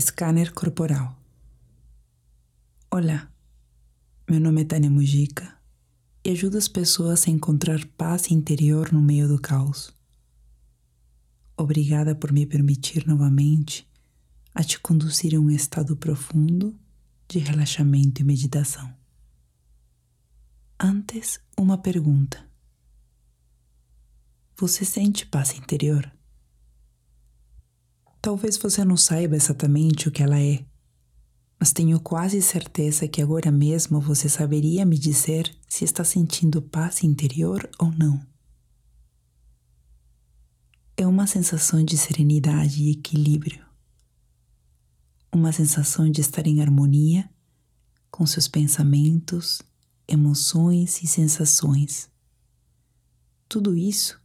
Scanner corporal. Olá, meu nome é Tânia Mujica e ajudo as pessoas a encontrar paz interior no meio do caos. Obrigada por me permitir novamente a te conduzir a um estado profundo de relaxamento e meditação. Antes, uma pergunta. Você sente paz interior? Talvez você não saiba exatamente o que ela é, mas tenho quase certeza que agora mesmo você saberia me dizer se está sentindo paz interior ou não. É uma sensação de serenidade e equilíbrio, uma sensação de estar em harmonia com seus pensamentos, emoções e sensações. Tudo isso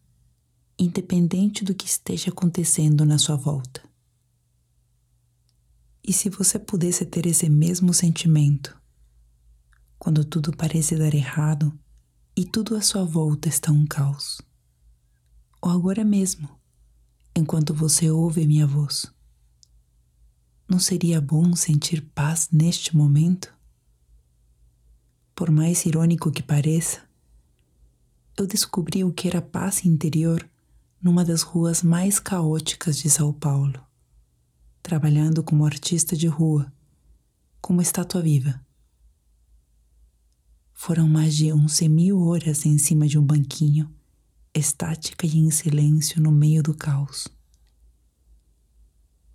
independente do que esteja acontecendo na sua volta. E se você pudesse ter esse mesmo sentimento, quando tudo parece dar errado e tudo à sua volta está um caos? Ou agora mesmo, enquanto você ouve minha voz? Não seria bom sentir paz neste momento? Por mais irônico que pareça, eu descobri o que era paz interior numa das ruas mais caóticas de São Paulo, trabalhando como artista de rua, como estátua viva. Foram mais de onze mil horas em cima de um banquinho, estática e em silêncio no meio do caos.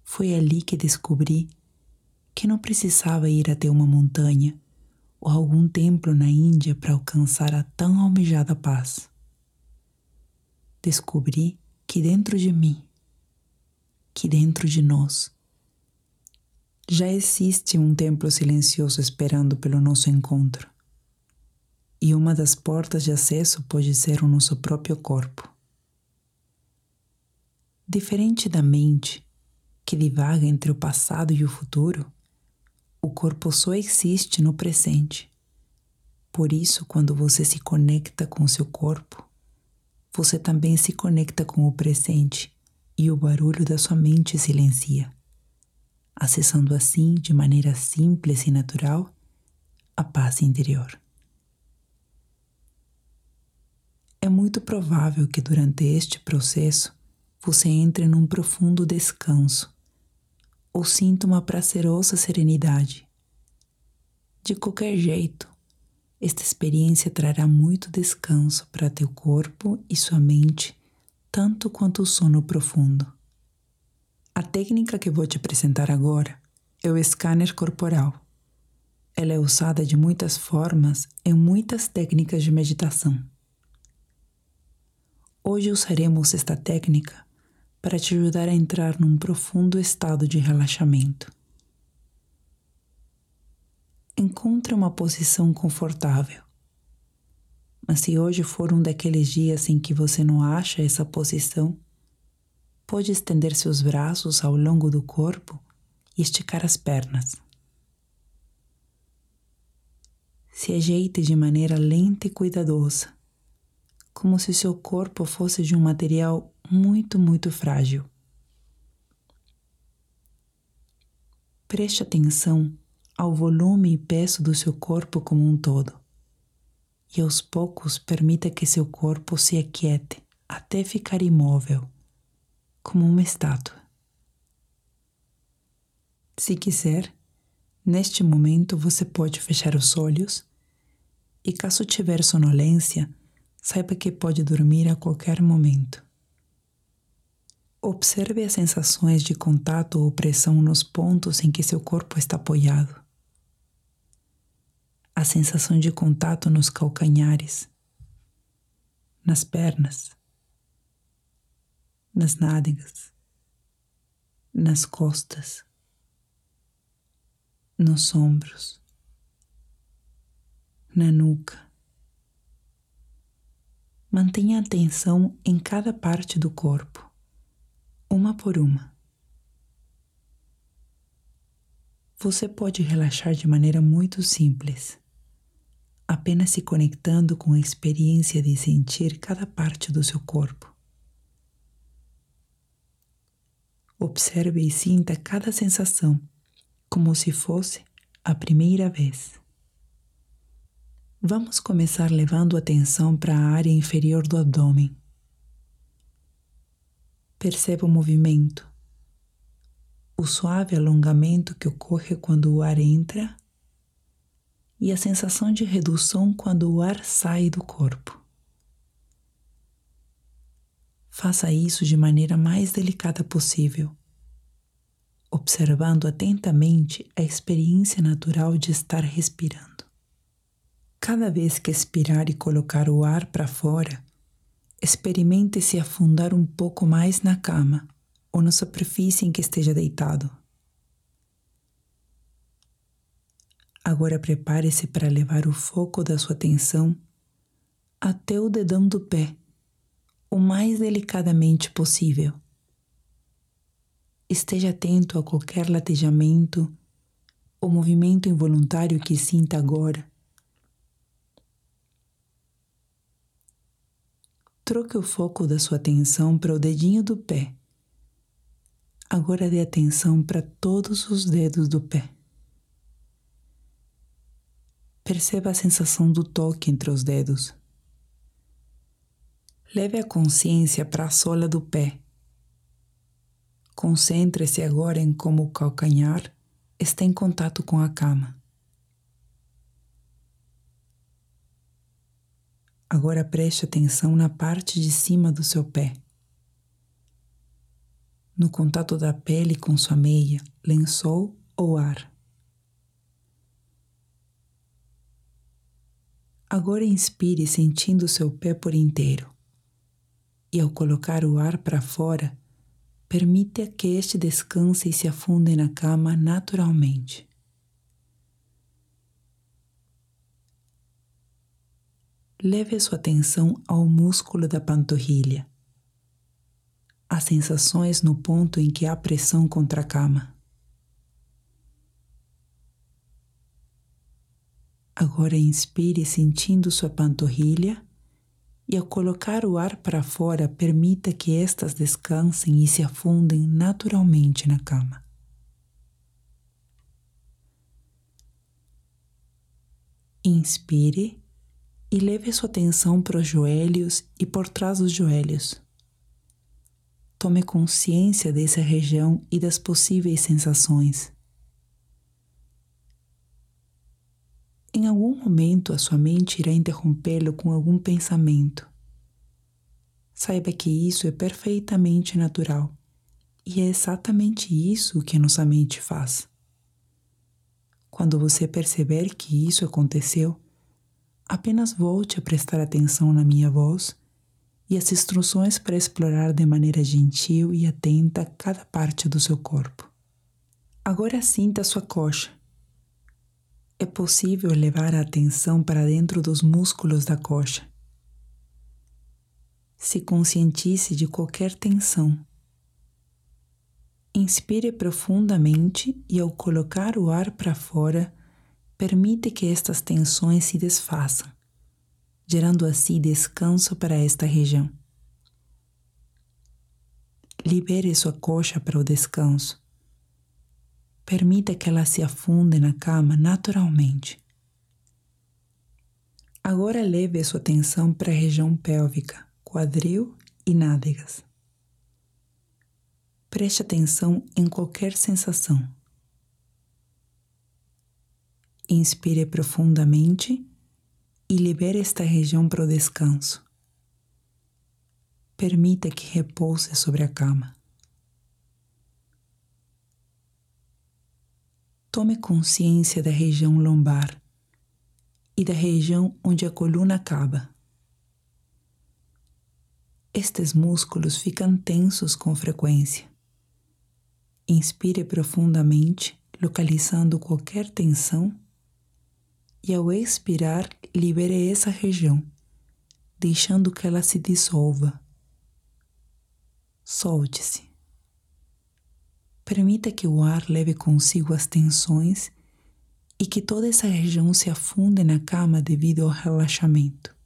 Foi ali que descobri que não precisava ir até uma montanha ou algum templo na Índia para alcançar a tão almejada paz descobri que dentro de mim, que dentro de nós, já existe um templo silencioso esperando pelo nosso encontro. E uma das portas de acesso pode ser o nosso próprio corpo. Diferente da mente, que divaga entre o passado e o futuro, o corpo só existe no presente. Por isso, quando você se conecta com seu corpo, você também se conecta com o presente e o barulho da sua mente silencia, acessando assim, de maneira simples e natural, a paz interior. É muito provável que durante este processo você entre num profundo descanso ou sinta uma prazerosa serenidade. De qualquer jeito, esta experiência trará muito descanso para teu corpo e sua mente, tanto quanto o sono profundo. A técnica que vou te apresentar agora é o scanner corporal. Ela é usada de muitas formas em muitas técnicas de meditação. Hoje usaremos esta técnica para te ajudar a entrar num profundo estado de relaxamento. Encontre uma posição confortável. Mas se hoje for um daqueles dias em que você não acha essa posição, pode estender seus braços ao longo do corpo e esticar as pernas. Se ajeite de maneira lenta e cuidadosa, como se seu corpo fosse de um material muito, muito frágil. Preste atenção ao volume e peso do seu corpo como um todo. E aos poucos permita que seu corpo se aquiete até ficar imóvel, como uma estátua. Se quiser, neste momento você pode fechar os olhos e, caso tiver sonolência, saiba que pode dormir a qualquer momento. Observe as sensações de contato ou pressão nos pontos em que seu corpo está apoiado a sensação de contato nos calcanhares, nas pernas, nas nádegas, nas costas, nos ombros, na nuca. Mantenha atenção em cada parte do corpo, uma por uma. Você pode relaxar de maneira muito simples apenas se conectando com a experiência de sentir cada parte do seu corpo. Observe e sinta cada sensação, como se fosse a primeira vez. Vamos começar levando atenção para a área inferior do abdômen. Perceba o movimento, o suave alongamento que ocorre quando o ar entra e a sensação de redução quando o ar sai do corpo. Faça isso de maneira mais delicada possível, observando atentamente a experiência natural de estar respirando. Cada vez que expirar e colocar o ar para fora, experimente se afundar um pouco mais na cama ou na superfície em que esteja deitado. Agora prepare-se para levar o foco da sua atenção até o dedão do pé, o mais delicadamente possível. Esteja atento a qualquer latejamento ou movimento involuntário que sinta agora. Troque o foco da sua atenção para o dedinho do pé. Agora dê atenção para todos os dedos do pé. Perceba a sensação do toque entre os dedos. Leve a consciência para a sola do pé. Concentre-se agora em como o calcanhar está em contato com a cama. Agora preste atenção na parte de cima do seu pé. No contato da pele com sua meia, lençol ou ar. Agora inspire sentindo seu pé por inteiro. E ao colocar o ar para fora, permita que este descanse e se afunde na cama naturalmente. Leve sua atenção ao músculo da panturrilha, as sensações no ponto em que há pressão contra a cama. Agora inspire sentindo sua panturrilha e ao colocar o ar para fora, permita que estas descansem e se afundem naturalmente na cama. Inspire e leve sua atenção para os joelhos e por trás dos joelhos. Tome consciência dessa região e das possíveis sensações. Em algum momento a sua mente irá interrompê-lo com algum pensamento. Saiba que isso é perfeitamente natural e é exatamente isso que nossa mente faz. Quando você perceber que isso aconteceu, apenas volte a prestar atenção na minha voz e as instruções para explorar de maneira gentil e atenta cada parte do seu corpo. Agora sinta sua coxa é possível levar a atenção para dentro dos músculos da coxa. Se conscientize de qualquer tensão. Inspire profundamente e, ao colocar o ar para fora, permite que estas tensões se desfaçam, gerando assim descanso para esta região. Libere sua coxa para o descanso Permita que ela se afunde na cama naturalmente. Agora leve sua atenção para a região pélvica, quadril e nádegas. Preste atenção em qualquer sensação. Inspire profundamente e libere esta região para o descanso. Permita que repouse sobre a cama. Tome consciência da região lombar e da região onde a coluna acaba. Estes músculos ficam tensos com frequência. Inspire profundamente, localizando qualquer tensão, e ao expirar, libere essa região, deixando que ela se dissolva. Solte-se. Permita que o ar leve consigo as tensões e que toda essa região se afunde na cama devido ao relaxamento.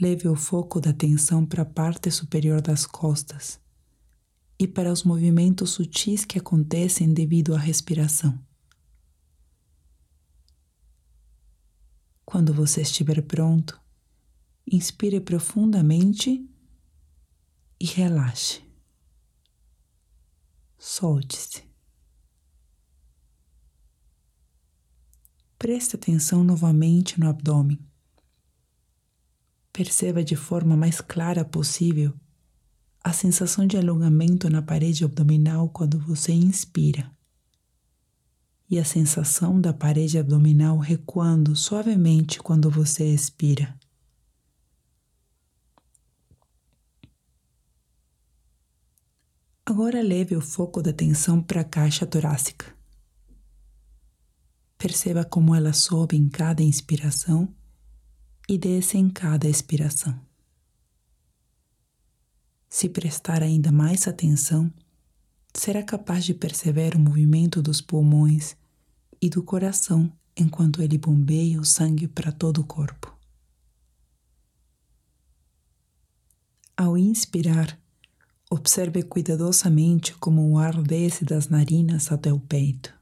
leve o foco da atenção para a parte superior das costas e para os movimentos sutis que acontecem devido à respiração. Quando você estiver pronto, inspire profundamente e relaxe. Solte-se. Preste atenção novamente no abdômen. Perceba de forma mais clara possível a sensação de alongamento na parede abdominal quando você inspira e a sensação da parede abdominal recuando suavemente quando você expira. Agora leve o foco da atenção para a caixa torácica. Perceba como ela sobe em cada inspiração e desce em cada expiração. Se prestar ainda mais atenção, será capaz de perceber o movimento dos pulmões e do coração enquanto ele bombeia o sangue para todo o corpo. Ao inspirar, observe cuidadosamente como o ar desce das narinas até o peito.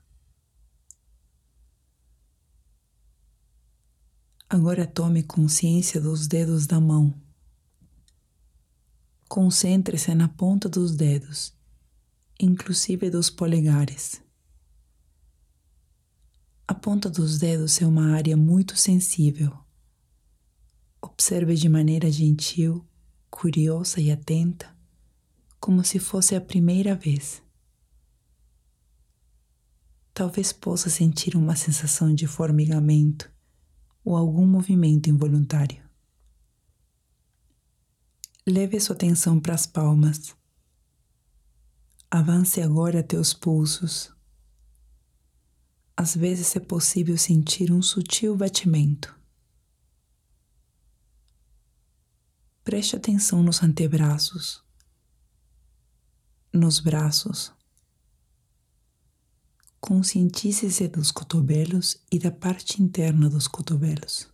Agora tome consciência dos dedos da mão Concentre-se na ponta dos dedos, inclusive dos polegares. A ponta dos dedos é uma área muito sensível. Observe de maneira gentil, curiosa e atenta, como se fosse a primeira vez. Talvez possa sentir uma sensação de formigamento ou algum movimento involuntário. Leve sua atenção para as palmas. Avance agora até os pulsos. Às vezes é possível sentir um sutil batimento. Preste atenção nos antebraços, nos braços. Conscientize-se dos cotovelos e da parte interna dos cotovelos.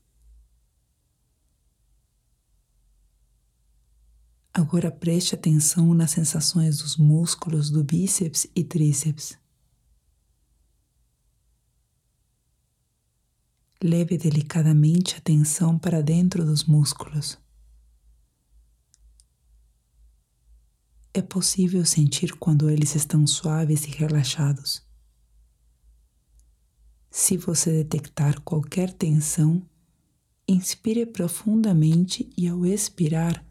Agora preste atenção nas sensações dos músculos do bíceps e tríceps. Leve delicadamente a atenção para dentro dos músculos. É possível sentir quando eles estão suaves e relaxados. Se você detectar qualquer tensão, inspire profundamente e, ao expirar,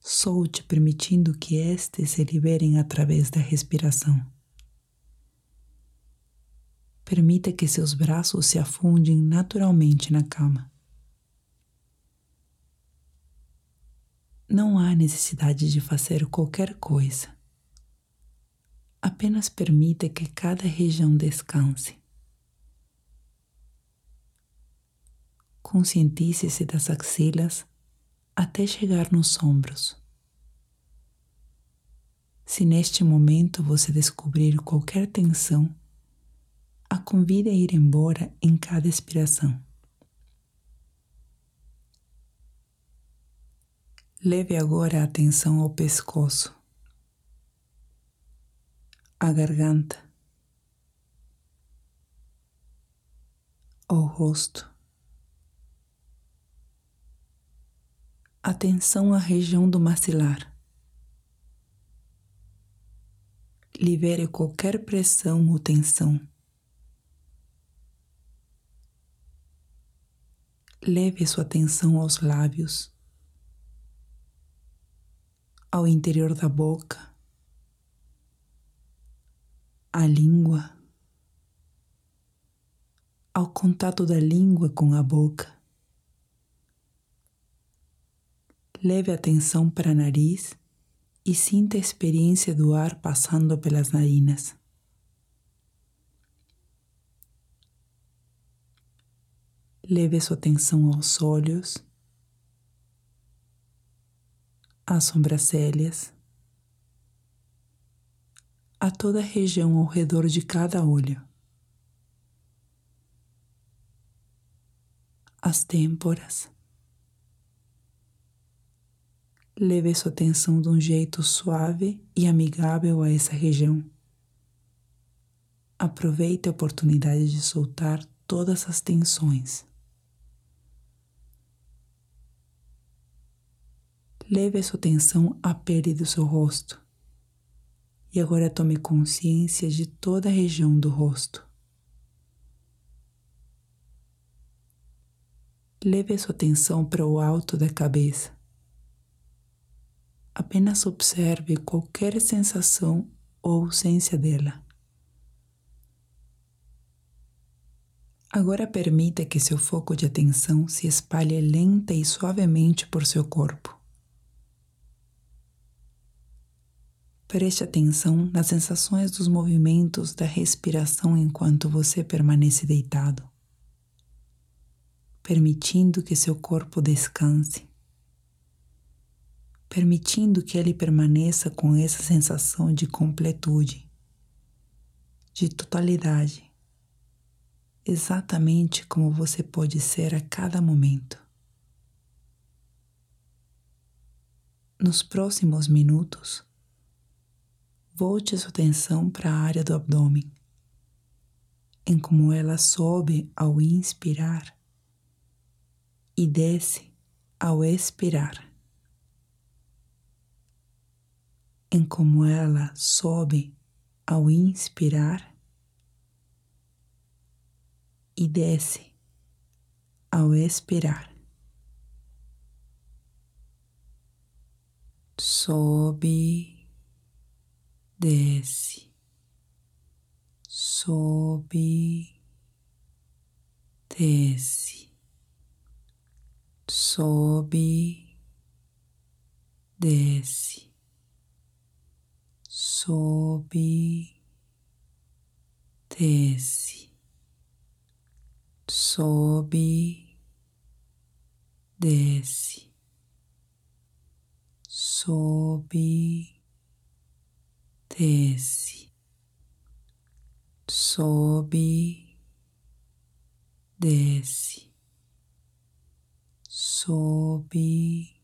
Solte permitindo que estes se liberem através da respiração. Permita que seus braços se afundem naturalmente na cama. Não há necessidade de fazer qualquer coisa. Apenas permita que cada região descanse. Conscientize-se das axilas até chegar nos ombros. Se neste momento você descobrir qualquer tensão, a convide a ir embora em cada expiração. Leve agora a atenção ao pescoço, à garganta, ao rosto. Atenção à região do maxilar. Libere qualquer pressão ou tensão. Leve sua atenção aos lábios, ao interior da boca, à língua, ao contato da língua com a boca. leve a atenção para o nariz e sinta a experiência do ar passando pelas narinas. Leve sua atenção aos olhos, às sobrancelhas, a toda a região ao redor de cada olho, as têmporas, Leve sua atenção de um jeito suave e amigável a essa região. Aproveite a oportunidade de soltar todas as tensões. Leve sua atenção à pele do seu rosto. E agora tome consciência de toda a região do rosto. Leve sua atenção para o alto da cabeça. Apenas observe qualquer sensação ou ausência dela. Agora permita que seu foco de atenção se espalhe lenta e suavemente por seu corpo. Preste atenção nas sensações dos movimentos da respiração enquanto você permanece deitado, permitindo que seu corpo descanse, permitindo que ele permaneça com essa sensação de completude, de totalidade exatamente como você pode ser a cada momento. Nos próximos minutos, volte sua atenção para a área do abdômen, em como ela sobe ao inspirar e desce ao expirar, em como ela sobe ao inspirar e desce ao expirar. Sobe, desce, sobe, desce, sobe, desce, sobe, desce sobe, desce, sobe, desce, sobe, desce, sobe,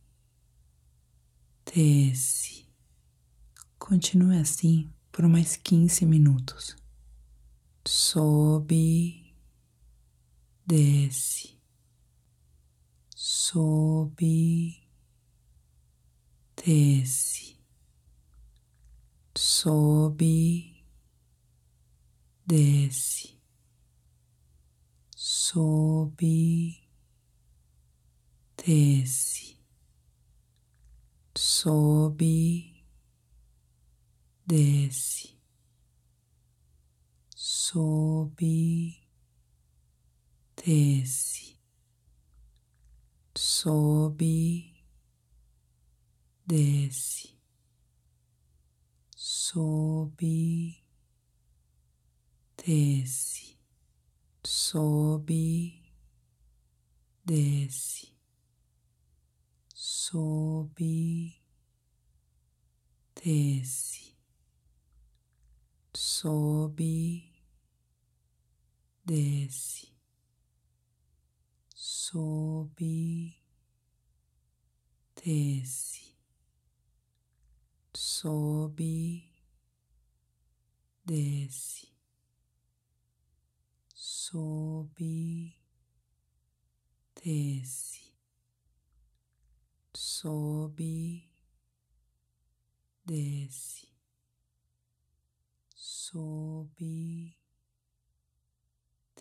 desce. Continue assim por mais quinze minutos. Sobe, desce, sobe, desce, sobe, desce, sobe, desce, sobe, desce, sobe desce, sobe, desce, sobe, desce, sobe, desce, sobe, desce, sobe, desce. Sobe, desce, sobe, desce, sobe, desce, sobe, desce, sobe,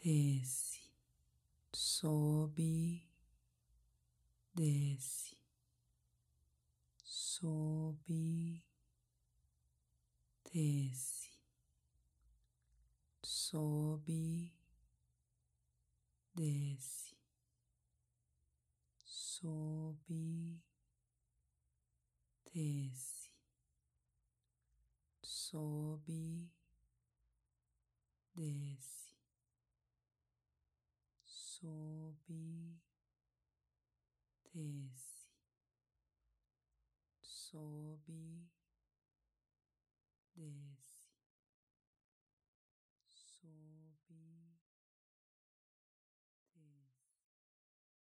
desce sobe, desce, sobe, desce, sobe, desce, sobe, desce, sobe, desce sobe, desce, sobe.